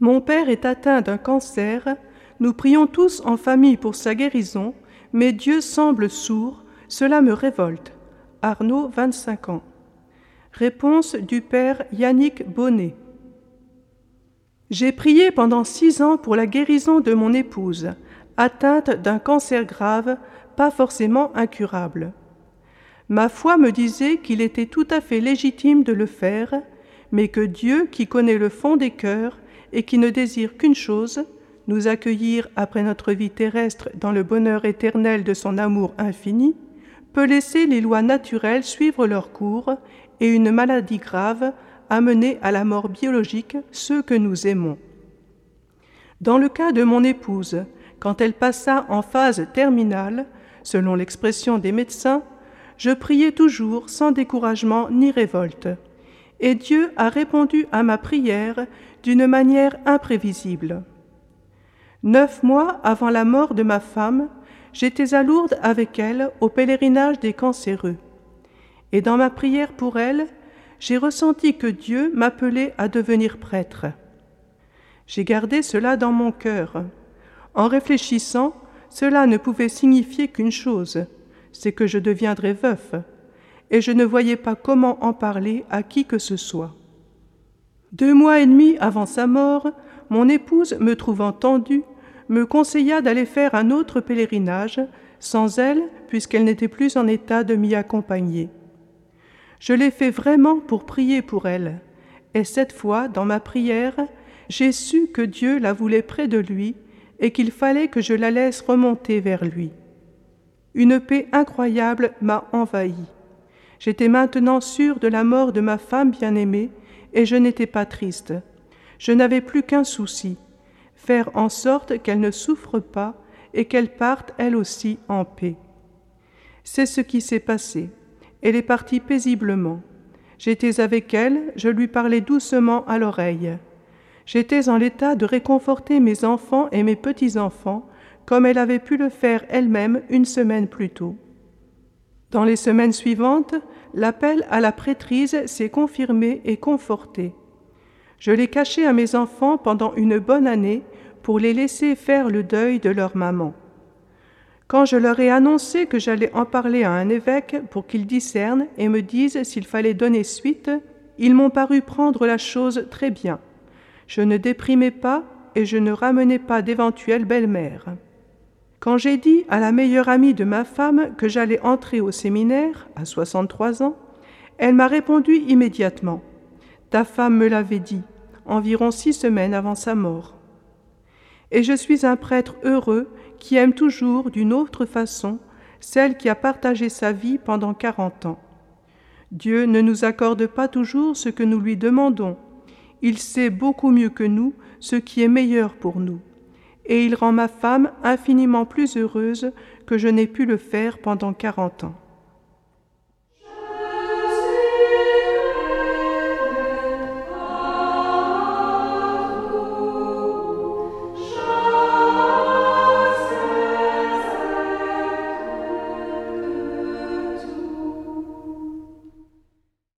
Mon père est atteint d'un cancer, nous prions tous en famille pour sa guérison, mais Dieu semble sourd, cela me révolte. Arnaud, 25 ans. Réponse du père Yannick Bonnet. J'ai prié pendant six ans pour la guérison de mon épouse, atteinte d'un cancer grave, pas forcément incurable. Ma foi me disait qu'il était tout à fait légitime de le faire, mais que Dieu, qui connaît le fond des cœurs et qui ne désire qu'une chose, nous accueillir après notre vie terrestre dans le bonheur éternel de son amour infini, peut laisser les lois naturelles suivre leur cours et une maladie grave amener à la mort biologique ceux que nous aimons. Dans le cas de mon épouse, quand elle passa en phase terminale, selon l'expression des médecins, je priais toujours sans découragement ni révolte. Et Dieu a répondu à ma prière d'une manière imprévisible. Neuf mois avant la mort de ma femme, j'étais à Lourdes avec elle au pèlerinage des cancéreux. Et dans ma prière pour elle, j'ai ressenti que Dieu m'appelait à devenir prêtre. J'ai gardé cela dans mon cœur. En réfléchissant, cela ne pouvait signifier qu'une chose, c'est que je deviendrais veuf, et je ne voyais pas comment en parler à qui que ce soit. Deux mois et demi avant sa mort, mon épouse, me trouvant tendue, me conseilla d'aller faire un autre pèlerinage, sans elle, puisqu'elle n'était plus en état de m'y accompagner. Je l'ai fait vraiment pour prier pour elle, et cette fois, dans ma prière, j'ai su que Dieu la voulait près de lui et qu'il fallait que je la laisse remonter vers lui. Une paix incroyable m'a envahi. J'étais maintenant sûre de la mort de ma femme bien-aimée, et je n'étais pas triste. Je n'avais plus qu'un souci, faire en sorte qu'elle ne souffre pas et qu'elle parte elle aussi en paix. C'est ce qui s'est passé. Elle est partie paisiblement. J'étais avec elle, je lui parlais doucement à l'oreille. J'étais en l'état de réconforter mes enfants et mes petits-enfants, comme elle avait pu le faire elle-même une semaine plus tôt. Dans les semaines suivantes, l'appel à la prêtrise s'est confirmé et conforté. Je l'ai caché à mes enfants pendant une bonne année pour les laisser faire le deuil de leur maman. Quand je leur ai annoncé que j'allais en parler à un évêque pour qu'il discerne et me dise s'il fallait donner suite, ils m'ont paru prendre la chose très bien. Je ne déprimais pas et je ne ramenais pas d'éventuelles belles-mères. Quand j'ai dit à la meilleure amie de ma femme que j'allais entrer au séminaire à 63 ans, elle m'a répondu immédiatement. Ta femme me l'avait dit, environ six semaines avant sa mort. Et je suis un prêtre heureux qui aime toujours d'une autre façon celle qui a partagé sa vie pendant quarante ans. Dieu ne nous accorde pas toujours ce que nous lui demandons. Il sait beaucoup mieux que nous ce qui est meilleur pour nous. Et il rend ma femme infiniment plus heureuse que je n'ai pu le faire pendant quarante ans.